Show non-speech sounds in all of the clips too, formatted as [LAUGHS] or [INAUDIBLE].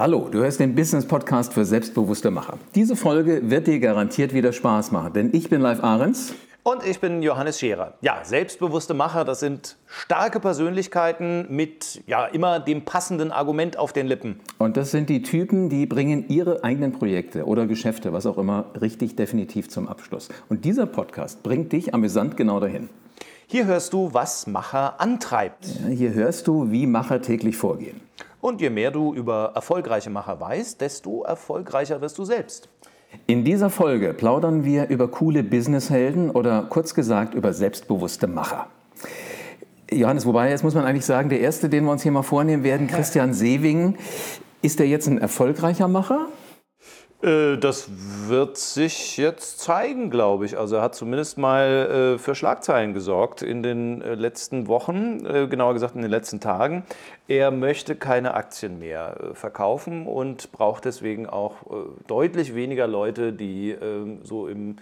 Hallo, du hörst den Business Podcast für selbstbewusste Macher. Diese Folge wird dir garantiert wieder Spaß machen, denn ich bin Live Ahrens. Und ich bin Johannes Scherer. Ja, selbstbewusste Macher, das sind starke Persönlichkeiten mit ja immer dem passenden Argument auf den Lippen. Und das sind die Typen, die bringen ihre eigenen Projekte oder Geschäfte, was auch immer, richtig definitiv zum Abschluss. Und dieser Podcast bringt dich amüsant genau dahin. Hier hörst du, was Macher antreibt. Ja, hier hörst du, wie Macher täglich vorgehen. Und je mehr du über erfolgreiche Macher weißt, desto erfolgreicher wirst du selbst. In dieser Folge plaudern wir über coole Businesshelden oder kurz gesagt über selbstbewusste Macher. Johannes, wobei jetzt muss man eigentlich sagen, der erste, den wir uns hier mal vornehmen werden, Christian Sewing, ist der jetzt ein erfolgreicher Macher? Äh, das wird sich jetzt zeigen, glaube ich. Also er hat zumindest mal äh, für Schlagzeilen gesorgt in den äh, letzten Wochen, genauer gesagt in den letzten Tagen. Er möchte keine Aktien mehr verkaufen und braucht deswegen auch deutlich weniger Leute, die ähm, so im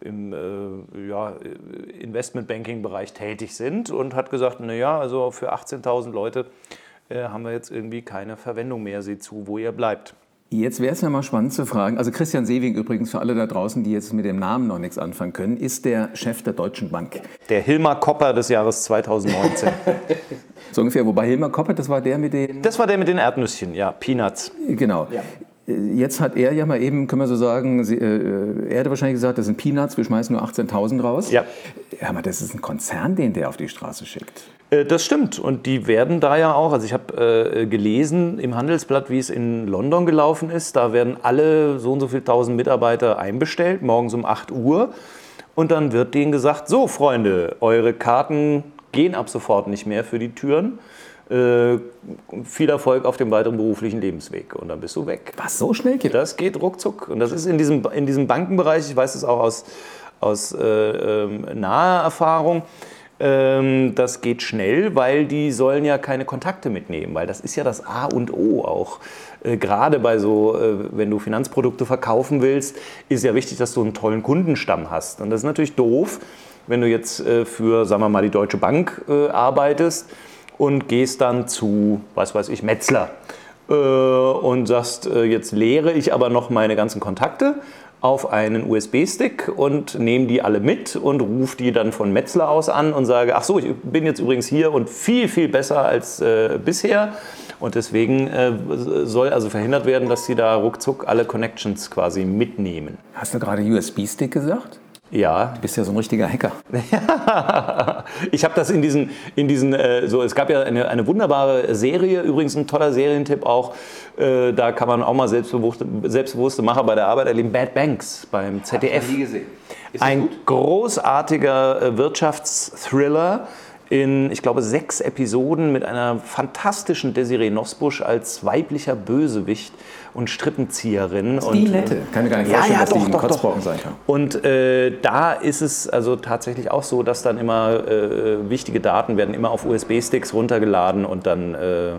im ja, Investmentbanking-Bereich tätig sind und hat gesagt, naja, also für 18.000 Leute haben wir jetzt irgendwie keine Verwendung mehr, seht zu, wo ihr bleibt. Jetzt wäre es ja mal spannend zu fragen, also Christian Sewing übrigens, für alle da draußen, die jetzt mit dem Namen noch nichts anfangen können, ist der Chef der Deutschen Bank. Der Hilmar Kopper des Jahres 2019. [LAUGHS] so ungefähr, wobei Hilmar Kopper, das war der mit den... Das war der mit den Erdnüsschen, ja, Peanuts. Genau. Ja. Jetzt hat er ja mal eben, können wir so sagen, äh, er hätte wahrscheinlich gesagt, das sind Peanuts, wir schmeißen nur 18.000 raus. Ja. Ja, aber das ist ein Konzern, den der auf die Straße schickt. Äh, das stimmt. Und die werden da ja auch, also ich habe äh, gelesen im Handelsblatt, wie es in London gelaufen ist. Da werden alle so und so viele tausend Mitarbeiter einbestellt, morgens um 8 Uhr. Und dann wird denen gesagt, so Freunde, eure Karten gehen ab sofort nicht mehr für die Türen. Äh, viel Erfolg auf dem weiteren beruflichen Lebensweg und dann bist du weg. Was, so schnell geht das? geht ruckzuck. Und das ist in diesem, in diesem Bankenbereich, ich weiß es auch aus, aus äh, ähm, naher Erfahrung, ähm, das geht schnell, weil die sollen ja keine Kontakte mitnehmen, weil das ist ja das A und O auch. Äh, gerade bei so, äh, wenn du Finanzprodukte verkaufen willst, ist ja wichtig, dass du einen tollen Kundenstamm hast. Und das ist natürlich doof, wenn du jetzt äh, für, sagen wir mal, die Deutsche Bank arbeitest und gehst dann zu, was weiß ich, Metzler äh, und sagst, äh, jetzt lehre ich aber noch meine ganzen Kontakte auf einen USB-Stick und nehme die alle mit und rufe die dann von Metzler aus an und sage, ach so, ich bin jetzt übrigens hier und viel, viel besser als äh, bisher. Und deswegen äh, soll also verhindert werden, dass sie da ruckzuck alle Connections quasi mitnehmen. Hast du gerade USB-Stick gesagt? Ja. Du bist ja so ein richtiger Hacker. [LAUGHS] ich habe das in diesen, in diesen äh, so, es gab ja eine, eine wunderbare Serie, übrigens ein toller Serientipp auch, äh, da kann man auch mal selbstbewusste, selbstbewusste Macher bei der Arbeit erleben, Bad Banks beim ZDF. Hab ich nie gesehen. Ist ein großartiger äh, Wirtschaftsthriller in, ich glaube, sechs Episoden mit einer fantastischen Desiree Nosbusch als weiblicher Bösewicht und Strippenzieherin. Das ist die nette. Kann mir gar nicht vorstellen, ja, ja, dass doch, die ein doch, Kotzbrocken doch. sein kann. Und äh, da ist es also tatsächlich auch so, dass dann immer äh, wichtige Daten werden immer auf USB-Sticks runtergeladen und dann äh,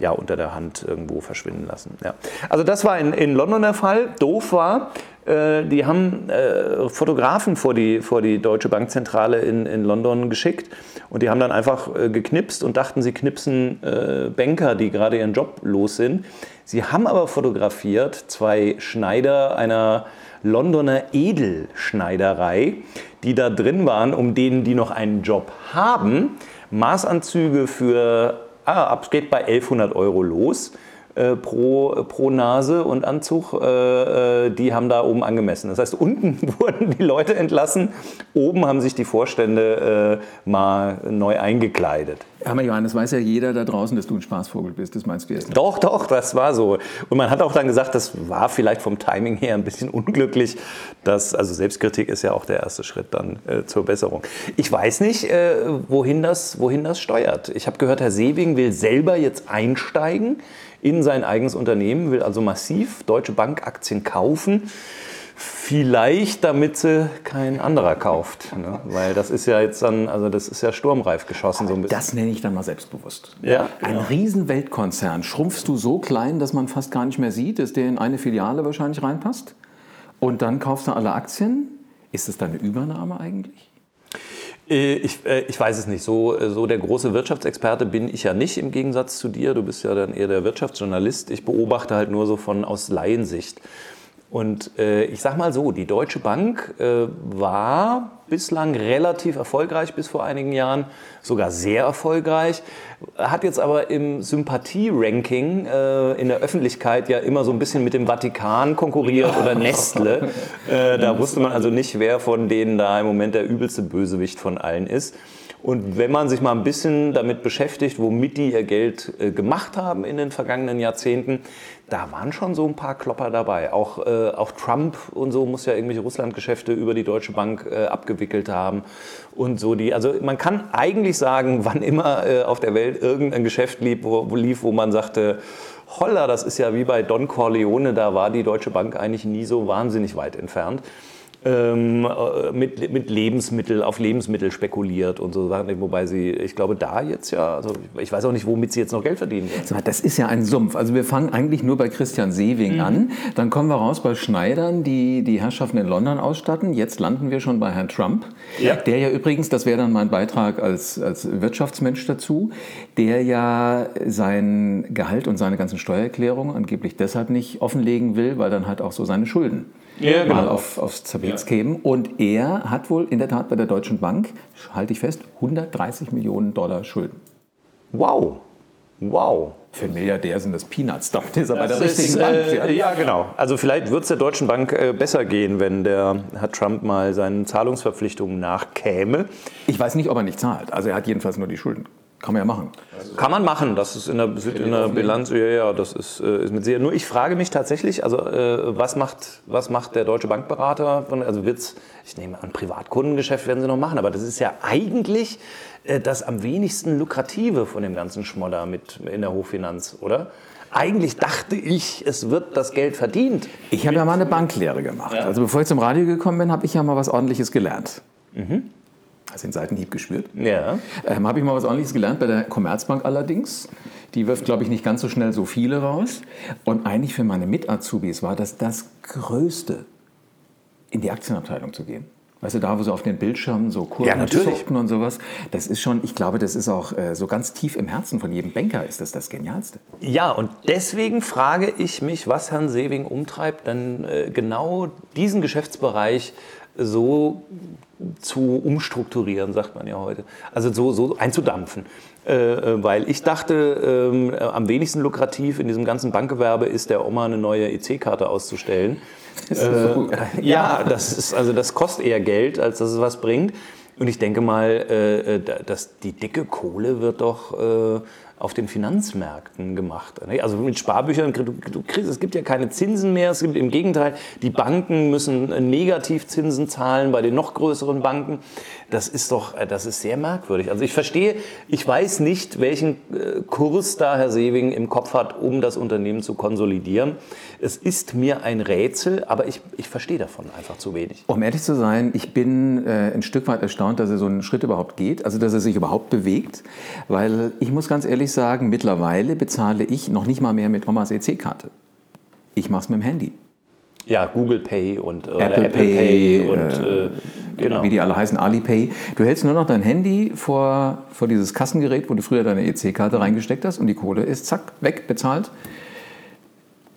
ja, unter der Hand irgendwo verschwinden lassen. Ja. Also das war in, in London der Fall. Doof war, äh, die haben äh, Fotografen vor die, vor die Deutsche Bankzentrale in, in London geschickt und die haben dann einfach äh, geknipst und dachten, sie knipsen äh, Banker, die gerade ihren Job los sind. Sie haben aber fotografiert zwei Schneider einer Londoner Edelschneiderei, die da drin waren, um denen, die noch einen Job haben, Maßanzüge für, ah, ab geht bei 1100 Euro los pro, pro Nase und Anzug, äh, äh, die haben da oben angemessen. Das heißt, [LAUGHS] unten wurden die Leute entlassen, oben haben sich die Vorstände äh, mal neu eingekleidet. Aber Johannes, weiß ja jeder da draußen, dass du ein Spaßvogel bist. Das meinst du jetzt nicht? Doch, doch, das war so. Und man hat auch dann gesagt, das war vielleicht vom Timing her ein bisschen unglücklich. Dass, also Selbstkritik ist ja auch der erste Schritt dann äh, zur Besserung. Ich weiß nicht, äh, wohin, das, wohin das steuert. Ich habe gehört, Herr Sebing will selber jetzt einsteigen in sein eigenes Unternehmen, will also massiv Deutsche Bank Aktien kaufen. Vielleicht, damit sie kein anderer kauft. Ne? Weil das ist ja jetzt dann, also das ist ja sturmreif geschossen. So ein bisschen. Das nenne ich dann mal selbstbewusst. Ja, Ein genau. riesen Weltkonzern. Schrumpfst du so klein, dass man fast gar nicht mehr sieht, dass der in eine Filiale wahrscheinlich reinpasst? Und dann kaufst du alle Aktien? Ist das dann eine Übernahme eigentlich? Äh, ich, äh, ich weiß es nicht. So, äh, so der große Wirtschaftsexperte bin ich ja nicht im Gegensatz zu dir. Du bist ja dann eher der Wirtschaftsjournalist. Ich beobachte halt nur so von aus Laiensicht. Und äh, ich sag mal so, die Deutsche Bank äh, war bislang relativ erfolgreich bis vor einigen Jahren, sogar sehr erfolgreich, hat jetzt aber im Sympathie-Ranking äh, in der Öffentlichkeit ja immer so ein bisschen mit dem Vatikan konkurriert oder Nestle. Äh, da wusste man also nicht, wer von denen da im Moment der übelste Bösewicht von allen ist. Und wenn man sich mal ein bisschen damit beschäftigt, womit die ihr Geld äh, gemacht haben in den vergangenen Jahrzehnten, da waren schon so ein paar Klopper dabei. Auch, äh, auch Trump und so muss ja irgendwelche Russlandgeschäfte über die Deutsche Bank äh, abgewickelt haben. Und so die, also man kann eigentlich sagen, [LAUGHS] wann immer äh, auf der Welt irgendein Geschäft lief wo, wo lief, wo man sagte, holla, das ist ja wie bei Don Corleone, da war die Deutsche Bank eigentlich nie so wahnsinnig weit entfernt ähm, äh, mit, mit Lebensmittel, auf Lebensmittel spekuliert und so Sachen, wobei sie, ich glaube, da jetzt ja, also ich weiß auch nicht, womit sie jetzt noch Geld verdienen. Das ist ja ein Sumpf. Also wir fangen eigentlich nur bei Christian Sewing mhm. an, dann kommen wir raus bei Schneidern, die die Herrschaften in London ausstatten. Jetzt landen wir schon bei Herrn Trump, ja. der ja übrigens, das wäre dann mein Beitrag als, als Wirtschaftsmensch dazu, der ja sein Gehalt und seine ganzen Steuererklärungen angeblich deshalb nicht offenlegen will, weil dann halt auch so seine Schulden ja, genau. mal auf, aufs Tapet ja. kämen. Und er hat wohl in der Tat bei der Deutschen Bank, halte ich fest, 130 Millionen Dollar Schulden. Wow. Wow. Für einen Milliardär sind das Peanuts. Damit ist er bei der richtigen ist, Bank. Äh, ja. ja. genau. Also vielleicht wird es der Deutschen Bank äh, besser gehen, wenn der Herr Trump mal seinen Zahlungsverpflichtungen nachkäme. Ich weiß nicht, ob er nicht zahlt. Also er hat jedenfalls nur die Schulden. Kann man ja machen. Kann man machen, das ist in der, in der Bilanz, ja, ja, das ist, äh, ist mit sehr. Nur ich frage mich tatsächlich, also äh, was, macht, was macht der deutsche Bankberater? Von, also wird's, ich nehme an, Privatkundengeschäft werden sie noch machen, aber das ist ja eigentlich äh, das am wenigsten lukrative von dem ganzen Schmodder mit in der Hochfinanz, oder? Eigentlich dachte ich, es wird das Geld verdient. Ich habe ja mal eine Banklehre gemacht. Ja. Also bevor ich zum Radio gekommen bin, habe ich ja mal was Ordentliches gelernt. Mhm. Du den Seitenhieb gespürt? Ja. Ähm, Habe ich mal was ordentliches gelernt bei der Commerzbank allerdings. Die wirft, glaube ich, nicht ganz so schnell so viele raus. Und eigentlich für meine Mit-Azubis war das das Größte, in die Aktienabteilung zu gehen. Weißt du, da, wo so auf den Bildschirmen so Kurven ja, und sowas, das ist schon, ich glaube, das ist auch äh, so ganz tief im Herzen von jedem Banker, ist das das Genialste. Ja, und deswegen frage ich mich, was Herrn Sewing umtreibt, dann äh, genau diesen Geschäftsbereich so zu umstrukturieren, sagt man ja heute. Also so, so einzudampfen. Äh, äh weil ich dachte, äh, am wenigsten lukrativ in diesem ganzen Bankgewerbe ist der Oma eine neue EC-Karte auszustellen. Das äh, so, ja, das ist also das kostet eher Geld, als dass es was bringt. Und ich denke mal, äh, äh dass die dicke Kohle wird doch auf den Finanzmärkten gemacht. Ne? Also mit Sparbüchern, du kriegst, es gibt ja keine Zinsen mehr, es gibt im Gegenteil, die Banken müssen Negativzinsen zahlen bei den noch größeren Banken. Das ist doch, äh, das ist sehr merkwürdig. Also ich verstehe, ich weiß nicht, welchen äh, Kurs da Herr Sewing im Kopf hat, um das Unternehmen zu konsolidieren. Es ist mir ein Rätsel, aber ich, ich verstehe davon einfach zu wenig. Um ehrlich zu sein, ich bin äh, ein Stück weit erstaunt, dass er so einen Schritt überhaupt geht, also dass er sich überhaupt bewegt, weil ich muss ganz ehrlich sagen, mittlerweile bezahle ich noch nicht mal mehr mit Omas EC-Karte. Ich mache es mit dem Handy. Ja, Google Pay und äh, Apple, Apple, Pay, Pay und äh, äh, genau. wie die alle heißen, Alipay. Du hältst nur noch dein Handy vor, vor dieses Kassengerät, wo du früher deine EC-Karte reingesteckt hast und die Kohle ist zack, weg, bezahlt.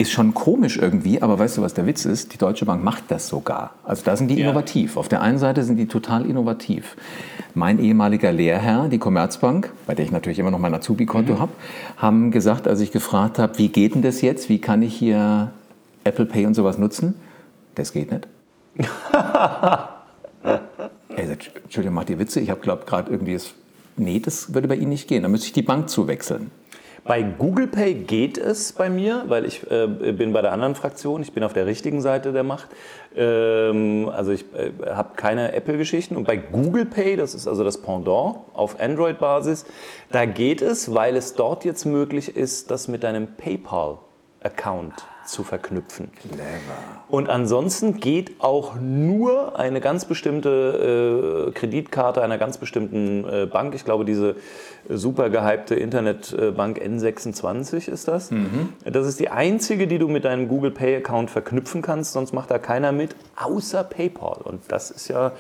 Ist schon komisch irgendwie, aber weißt du, was der Witz ist? Die Deutsche Bank macht das sogar. Also da sind die ja. innovativ. Auf der einen Seite sind die total innovativ. Mein ehemaliger Lehrherr, die Commerzbank, bei der ich natürlich immer noch mein Azubi-Konto mhm. habe, haben gesagt, als ich gefragt habe, wie geht denn das jetzt? Wie kann ich hier Apple Pay und sowas nutzen? Das geht nicht. [LAUGHS] er sagt, Entschuldigung, macht ihr Witze? Ich habe glaube gerade irgendwie das. Nee, das würde bei Ihnen nicht gehen. Da müsste ich die Bank zuwechseln. Bei Google Pay geht es bei mir, weil ich äh, bin bei der anderen Fraktion, ich bin auf der richtigen Seite der Macht. Ähm, also ich äh, habe keine Apple-Geschichten. Und bei Google Pay, das ist also das Pendant auf Android-Basis, da geht es, weil es dort jetzt möglich ist, das mit deinem PayPal-Account zu verknüpfen. Clever. Und ansonsten geht auch nur eine ganz bestimmte äh, Kreditkarte einer ganz bestimmten äh, Bank. Ich glaube, diese super gehypte Internetbank N26 ist das. Mhm. Das ist die einzige, die du mit deinem Google Pay Account verknüpfen kannst. Sonst macht da keiner mit, außer PayPal. Und das ist ja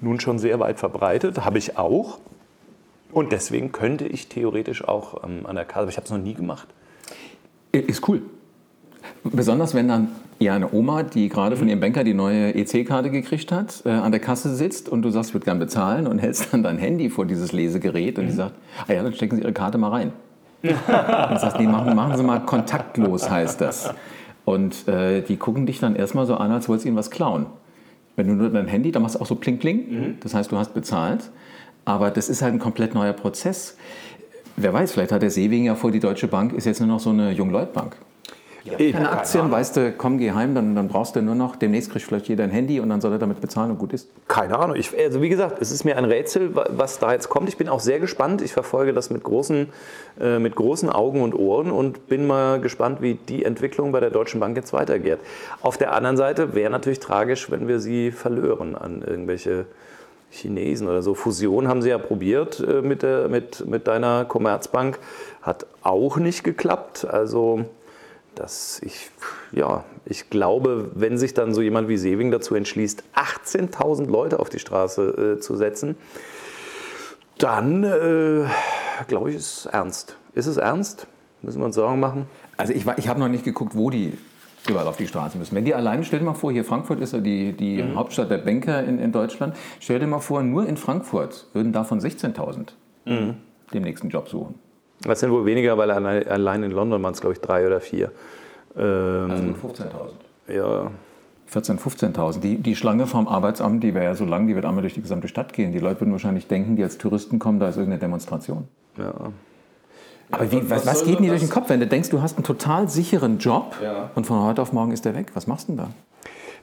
nun schon sehr weit verbreitet, habe ich auch. Und deswegen könnte ich theoretisch auch ähm, an der Kasse, aber ich habe es noch nie gemacht. Ist cool. Besonders wenn dann ja eine Oma, die gerade von ihrem Banker die neue EC-Karte gekriegt hat, äh, an der Kasse sitzt und du sagst, ich würde gern bezahlen und hältst dann dein Handy vor dieses Lesegerät und die sagt, ah ja, dann stecken Sie Ihre Karte mal rein. und du sagst, nee, machen, machen Sie mal kontaktlos, heißt das. Und äh, die gucken dich dann erstmal so an, als wolltest du ihnen was klauen. Wenn du nur dein Handy, dann machst du auch so pling pling, mhm. das heißt, du hast bezahlt. Aber das ist halt ein komplett neuer Prozess. Wer weiß, vielleicht hat der Seewing ja vor, die Deutsche Bank ist jetzt nur noch so eine Jungleutbank. Ja, keine Aktien, weißt du, komm, geh heim, dann, dann brauchst du nur noch, demnächst kriegt vielleicht jeder ein Handy und dann soll er damit bezahlen und gut ist. Keine Ahnung. Ich, also wie gesagt, es ist mir ein Rätsel, was da jetzt kommt. Ich bin auch sehr gespannt. Ich verfolge das mit großen, äh, mit großen Augen und Ohren und bin mal gespannt, wie die Entwicklung bei der Deutschen Bank jetzt weitergeht. Auf der anderen Seite wäre natürlich tragisch, wenn wir sie verlören an irgendwelche Chinesen oder so. Fusion haben sie ja probiert äh, mit, der, mit, mit deiner Commerzbank. Hat auch nicht geklappt. Also dass ich, ja, ich glaube, wenn sich dann so jemand wie Sewing dazu entschließt, 18.000 Leute auf die Straße äh, zu setzen, dann äh, glaube ich, ist es ernst. Ist es ernst? Müssen wir uns Sorgen machen? Also ich, ich habe noch nicht geguckt, wo die überall auf die Straße müssen. Wenn die alleine, stell dir mal vor, hier Frankfurt ist ja die, die mhm. Hauptstadt der Banker in, in Deutschland, stell dir mal vor, nur in Frankfurt würden davon 16.000 mhm. den nächsten Job suchen. Das sind wohl weniger, weil allein in London waren es, glaube ich, drei oder vier. Ähm, also 15.000. Ja. 14.000, 15.000. Die, die Schlange vom Arbeitsamt, die wäre ja so lang, die wird einmal durch die gesamte Stadt gehen. Die Leute würden wahrscheinlich denken, die als Touristen kommen, da ist irgendeine Demonstration. Ja. Aber wie, was, was geht denn dir durch den Kopf, wenn du denkst, du hast einen total sicheren Job ja. und von heute auf morgen ist der weg? Was machst du denn da?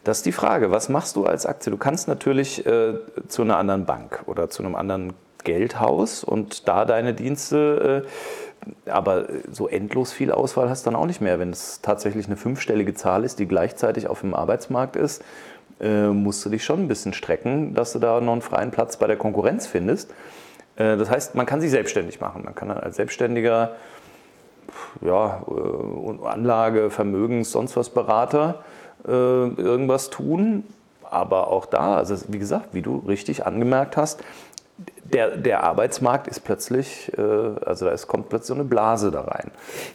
Das ist die Frage. Was machst du als Aktie? Du kannst natürlich äh, zu einer anderen Bank oder zu einem anderen Geldhaus und da deine Dienste. Äh, aber so endlos viel Auswahl hast du dann auch nicht mehr. Wenn es tatsächlich eine fünfstellige Zahl ist, die gleichzeitig auf dem Arbeitsmarkt ist, äh, musst du dich schon ein bisschen strecken, dass du da noch einen freien Platz bei der Konkurrenz findest. Äh, das heißt, man kann sich selbstständig machen. Man kann als Selbstständiger ja, Anlage, Vermögens, sonst was Berater irgendwas tun. Aber auch da, also wie gesagt, wie du richtig angemerkt hast, der, der Arbeitsmarkt ist plötzlich, äh, also es kommt plötzlich so eine Blase da rein.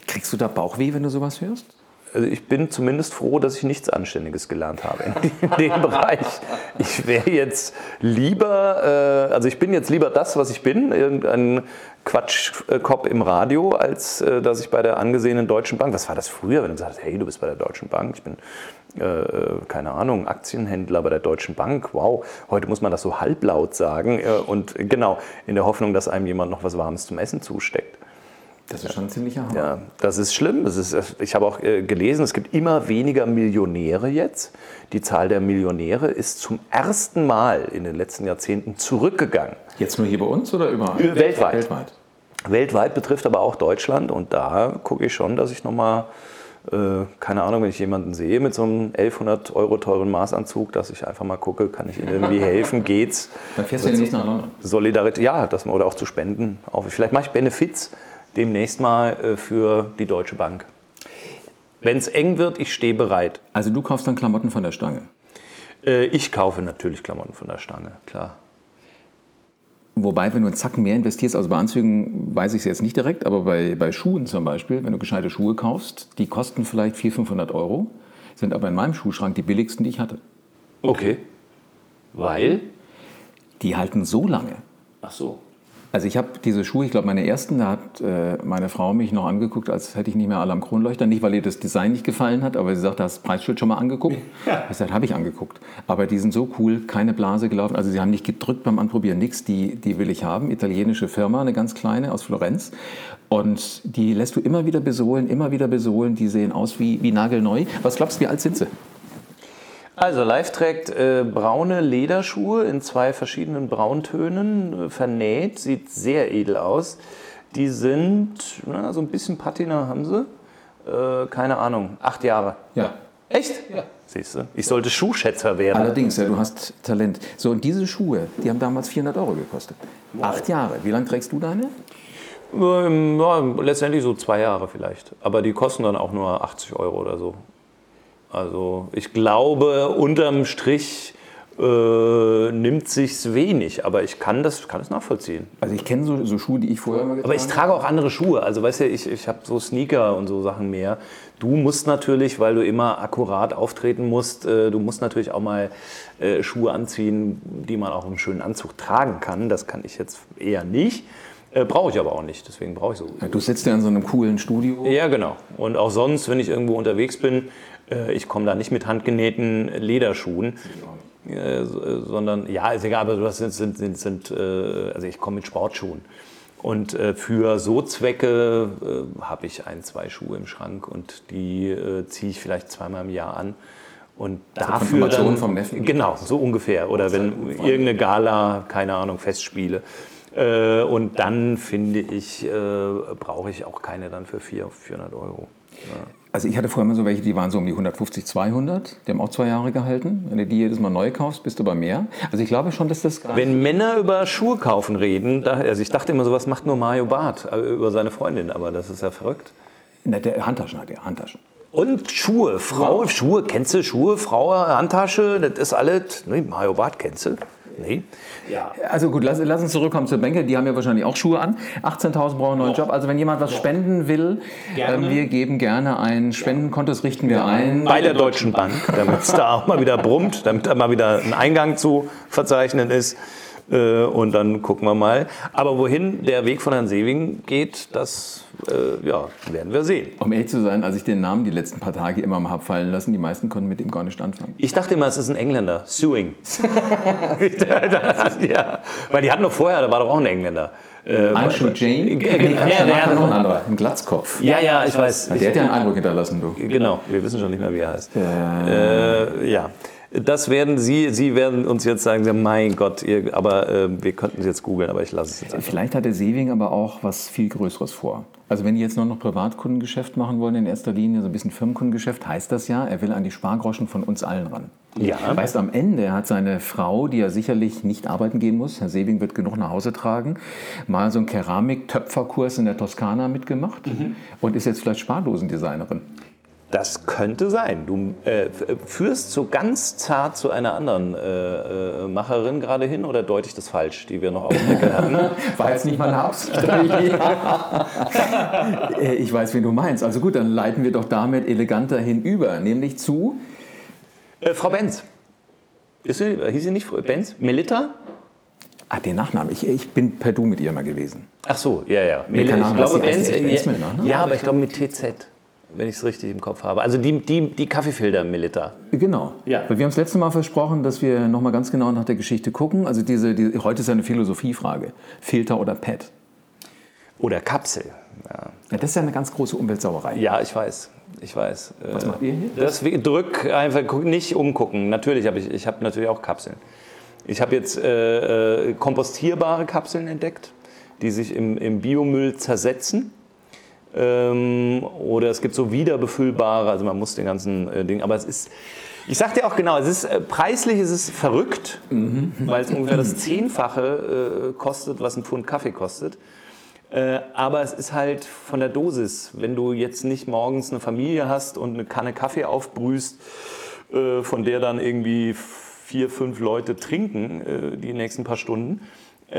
Kriegst du da Bauchweh, wenn du sowas hörst? Also ich bin zumindest froh, dass ich nichts Anständiges gelernt habe in, dem Bereich. Ich wäre jetzt lieber, äh, also ich bin jetzt lieber das, was ich bin, irgendein Quatschkopf im Radio, als äh, dass ich bei der angesehenen Deutschen Bank, was war das früher, wenn du sagst, hey, du bist bei der Deutschen Bank, ich bin, äh, keine Ahnung, Aktienhändler bei der Deutschen Bank, wow, heute muss man das so halblaut sagen äh, und genau, in der Hoffnung, dass einem jemand noch was Warmes zum Essen zusteckt. Das ist schon ein ziemlicher Hammer. Ja, das ist schlimm. Das ist, ich habe auch äh, gelesen, es gibt immer weniger Millionäre jetzt. Die Zahl der Millionäre ist zum ersten Mal in den letzten Jahrzehnten zurückgegangen. Jetzt nur hier bei uns oder überall? Weltweit. Weltweit. Weltweit betrifft aber auch Deutschland und da gucke ich schon, dass ich nochmal, äh, keine Ahnung, wenn ich jemanden sehe mit so einem 1100 Euro teuren Maßanzug, dass ich einfach mal gucke, kann ich ihm irgendwie helfen, [LAUGHS] geht's? Dann fährst du ja nicht nach London. Solidarität, ja, das, oder auch zu spenden. Vielleicht mache ich Benefits demnächst mal äh, für die Deutsche Bank. Wenn es eng wird, ich stehe bereit. Also du kaufst dann Klamotten von der Stange? Äh, ich kaufe natürlich Klamotten von der Stange, klar. Wobei, wenn du einen Zacken mehr investierst, also bei Anzügen weiß ich es jetzt nicht direkt, aber bei, bei Schuhen zum Beispiel, wenn du gescheite Schuhe kaufst, die kosten vielleicht 400, 500 Euro, sind aber in meinem Schuhschrank die billigsten, die ich hatte. Okay. Weil? Die halten so lange. Ach so. Also ich habe diese Schuhe, ich glaube meine ersten, da hat äh, meine Frau mich noch angeguckt, als hätte ich nicht mehr alle am Kronleuchter. Nicht, weil ihr das Design nicht gefallen hat, aber sie sagt, hast das Preisschild schon mal angeguckt? [LAUGHS] Ja. Ich sagte, habe ich angeguckt. Aber die sind so cool, keine Blase gelaufen. Also sie haben nicht gedrückt beim Anprobieren, nichts. Die, die will ich haben. Italienische Firma, eine ganz kleine aus Florenz. Und die lässt du immer wieder besohlen, immer wieder besohlen. Die sehen aus wie, wie nagelneu. Was glaubst du, wie alt sind sie? Also Live trägt äh, braune Lederschuhe in zwei verschiedenen Brauntönen, äh, vernäht, sieht sehr edel aus. Die sind, na, so ein bisschen Patina haben sie. Äh, keine Ahnung, acht Jahre. Ja. Echt? Ja. Siehst du? Ich sollte Schuhschätzer werden. Allerdings, ja, du hast Talent. So, und diese Schuhe, die haben damals 400 Euro gekostet. Wow. Acht Jahre. Wie lange trägst du deine? Ähm, ja, letztendlich so zwei Jahre vielleicht. Aber die kosten dann auch nur 80 Euro oder so. Also ich glaube, unterm Strich äh, nimmt sich's wenig, aber ich kann das, kann das nachvollziehen. Also ich kenne so, so Schuhe, die ich vorher mal Aber ich trage auch andere Schuhe. Also weißt du, ich, ich habe so Sneaker und so Sachen mehr. Du musst natürlich, weil du immer akkurat auftreten musst, äh, du musst natürlich auch mal äh, Schuhe anziehen, die man auch im schönen Anzug tragen kann. Das kann ich jetzt eher nicht. Äh, brauche ich aber auch nicht, deswegen brauche ich so. Du sitzt ja in so einem coolen Studio. Ja, genau. Und auch sonst, wenn ich irgendwo unterwegs bin, ich komme da nicht mit handgenähten Lederschuhen. Äh, sondern ja, ist egal, aber das sind, sind, sind, sind äh, also ich komme mit Sportschuhen. Und äh, für so Zwecke äh, habe ich ein, zwei Schuhe im Schrank und die äh, ziehe ich vielleicht zweimal im Jahr an. Und Also dafür dann, vom Neffen? Genau, so ungefähr. Oder wenn irgendeine Gala, keine Ahnung, Festspiele. Äh, und dann finde ich, äh, brauche ich auch keine dann für 400, 400 Euro. Also ich hatte vorher mal so welche, die waren so um die 150, 200. Die haben auch zwei Jahre gehalten. Wenn du die jedes Mal neu kaufst, bist du bei mehr. Also ich glaube schon, dass das Wenn Männer über Schuhe kaufen reden, da, also ich dachte immer, sowas macht nur Mario Barth äh, über seine Freundin, aber das ist ja verrückt. Na, der Handtaschen hat er, Handtaschen. Und Schuhe, Frau, Schuhe, kennst du Schuhe, Frau, Handtasche, das ist alles. Nee, Mario Barth kennst du? Nee. Also gut, lass, lass uns zurückkommen zur Bänke. Die haben ja wahrscheinlich auch Schuhe an. 18.000 brauchen einen neuen Job. Also wenn jemand was spenden will, ähm, wir geben gerne ein Spendenkonto, das richten wir ein. Bei der Deutschen Bank, damit es da auch mal wieder brummt, damit da mal wieder ein Eingang zu verzeichnen ist. Äh, Und dann gucken wir mal. Aber wohin der Weg von Herrn Sewing geht, das äh, ja, werden wir sehen. Um ehrlich zu sein, als ich den Namen die letzten paar Tage immer mal habe fallen lassen, die meisten konnten mit ihm gar nicht anfangen. Ich dachte immer, es ist ein Engländer. Sewing. [LAUGHS] ja. Weil die hatten noch vorher, da war doch auch ein Engländer. Äh, Anshu Jane? Ja, Nee, ja, ja, der hat noch ein anderer, ein Glatzkopf. ja, ja, ich weiß. Der hat ja einen Eindruck hinterlassen, du. Genau, wir wissen schon nicht mehr, wie er heißt. Äh, ja. Das werden Sie, Sie werden uns jetzt sagen, mein Gott, ihr, aber äh, wir könnten es jetzt googeln, aber ich lasse es jetzt einfach. Vielleicht hat der Seewing aber auch was viel Größeres vor. Also wenn die jetzt nur noch Privatkundengeschäft machen wollen in erster Linie, so ein bisschen Firmenkundengeschäft, heißt das ja, er will an die Spargroschen von uns allen ran. Ja. Weißt, am Ende hat seine Frau, die ja sicherlich nicht arbeiten gehen muss, Herr Seewing wird genug nach Hause tragen, mal so einen Keramik-Töpferkurs in der Toskana mitgemacht und ist jetzt vielleicht Spardosendesignerin. Das könnte sein. Du äh, f- führst so ganz zart zu einer anderen äh, äh, Macherin gerade hin oder deute ich das falsch, die wir noch auf dem Deckel hatten? [LAUGHS] War jetzt nicht meine Absicht. [LAUGHS] Äh, ich weiß, wen du meinst. Also gut, dann leiten wir doch damit eleganter hinüber, nämlich zu Äh, Frau Benz. Ist sie, hieß sie nicht Frau Benz? Melita? Ah, den Nachnamen. Ich, ich bin per Du mit ihr mal gewesen. Ach so, ja, ja. Keine ich glaube, Benz, ja, ja, aber ich glaube mit TZ, wenn ich es richtig im Kopf habe. Also die, die, die Kaffeefilter Melita. Genau. Ja. Weil wir haben das letzte Mal versprochen, dass wir noch mal ganz genau nach der Geschichte gucken. Also diese, die, heute ist ja eine Philosophiefrage. Filter oder PET? Oder Kapsel. Ja. Ja, das ist ja eine ganz große Umweltsauerei. Ja, ich weiß. Ich weiß. Was macht ihr hier? Deswegen drück einfach guck, nicht umgucken. Natürlich habe ich, ich habe natürlich auch Kapseln. Ich habe jetzt äh, äh, kompostierbare Kapseln entdeckt, die sich im, im Biomüll zersetzen. Ähm, oder es gibt so wiederbefüllbare, also man muss den ganzen äh, Ding, aber es ist, ich sag dir auch genau, es ist äh, preislich ist es verrückt, weil es ungefähr das Zehnfache äh, kostet, was ein Pfund Kaffee kostet. Äh, aber es ist halt von der Dosis. Wenn du jetzt nicht morgens eine Familie hast und eine Kanne Kaffee aufbrühst, äh, von der dann irgendwie vier, fünf Leute trinken äh, die nächsten paar Stunden,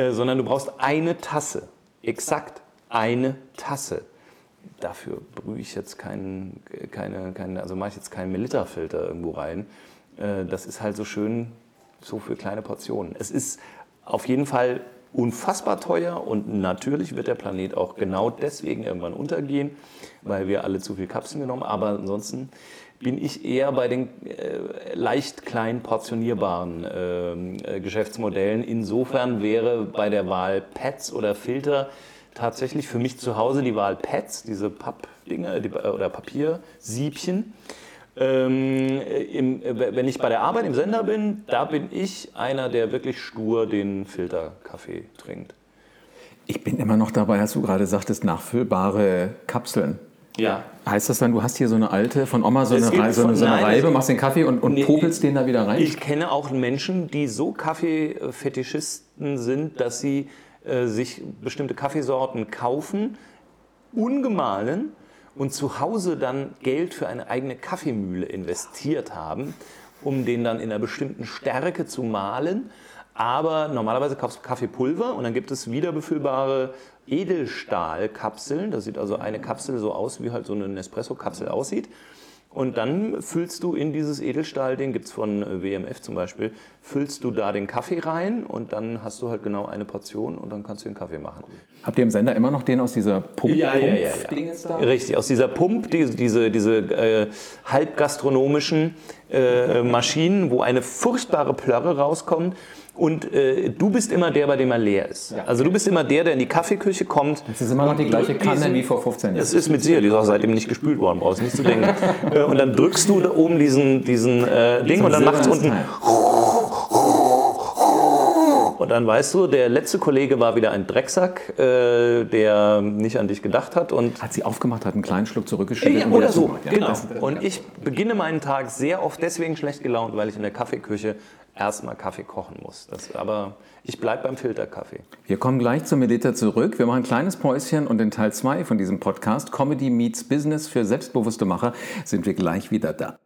sondern du brauchst eine Tasse. Exakt eine Tasse. Dafür brühe ich jetzt keinen, keine, keine, also mache ich jetzt keinen Milliliterfilter irgendwo rein. Äh, das ist halt so schön so für kleine Portionen. Es ist auf jeden Fall unfassbar teuer und natürlich wird der Planet auch genau deswegen irgendwann untergehen, weil wir alle zu viel Kapseln genommen haben. Aber ansonsten bin ich eher bei den äh, leicht klein portionierbaren ähm, äh, Geschäftsmodellen. Insofern wäre bei der Wahl Pads oder Filter tatsächlich für mich zu Hause die Wahl Pads, diese Pappdinger die, oder Papiersiebchen. Ähm, im, wenn ich bei der Arbeit im Sender bin, da bin ich einer, der wirklich stur den Filterkaffee trinkt. Ich bin immer noch dabei, als du gerade sagtest, nachfüllbare Kapseln. Ja. Heißt das dann, du hast hier so eine alte von Oma so eine, gibt Rei- so eine, so eine nein, Reibe, machst den Kaffee und, und Nee, popelst den da wieder rein? Ich kenne auch Menschen, die so Kaffeefetischisten sind, dass sie äh, sich bestimmte Kaffeesorten kaufen, ungemahlen und zu Hause dann Geld für eine eigene Kaffeemühle investiert haben um den dann in einer bestimmten Stärke zu mahlen. Aber normalerweise kaufst du Kaffeepulver und dann gibt es wiederbefüllbare Edelstahlkapseln. Das sieht also eine Kapsel so aus, wie halt so eine Nespresso-Kapsel aussieht. Und dann füllst du in dieses Edelstahl, den gibt es von äh, WMF zum Beispiel, füllst du da den Kaffee rein und dann hast du halt genau eine Portion und dann kannst du den Kaffee machen. Habt ihr im Sender immer noch den aus dieser Pump? Ja, ja, ja, ja. Richtig, aus dieser Pump, diese, diese, diese äh, halbgastronomischen äh, Maschinen, wo eine furchtbare Plörre rauskommt und äh, du bist immer der, bei dem er leer ist. Ja. Also du bist immer der, der in die Kaffeeküche kommt. Das ist immer noch die gleiche Kanne diesen, wie vor 15 Jahren. Das ist mit Sicherheit, die ist auch seitdem nicht gespült worden, brauchst nicht zu denken. [LAUGHS] Äh, und dann drückst du da oben diesen, diesen äh, Ding und dann macht es unten... Und dann weißt du, der letzte Kollege war wieder ein Drecksack, äh, der nicht an dich gedacht hat. Und hat sie aufgemacht, hat einen kleinen Schluck zurückgeschüttet. Ja, oder so, ja, genau. Und ich beginne meinen Tag sehr oft deswegen schlecht gelaunt, weil ich in der Kaffeeküche erstmal Kaffee kochen muss. Das, aber ich bleibe beim Filterkaffee. Wir kommen gleich zum Medita zurück. Wir machen ein kleines Päuschen und in Teil 2 von diesem Podcast Comedy Meets Business für selbstbewusste Macher sind wir gleich wieder da.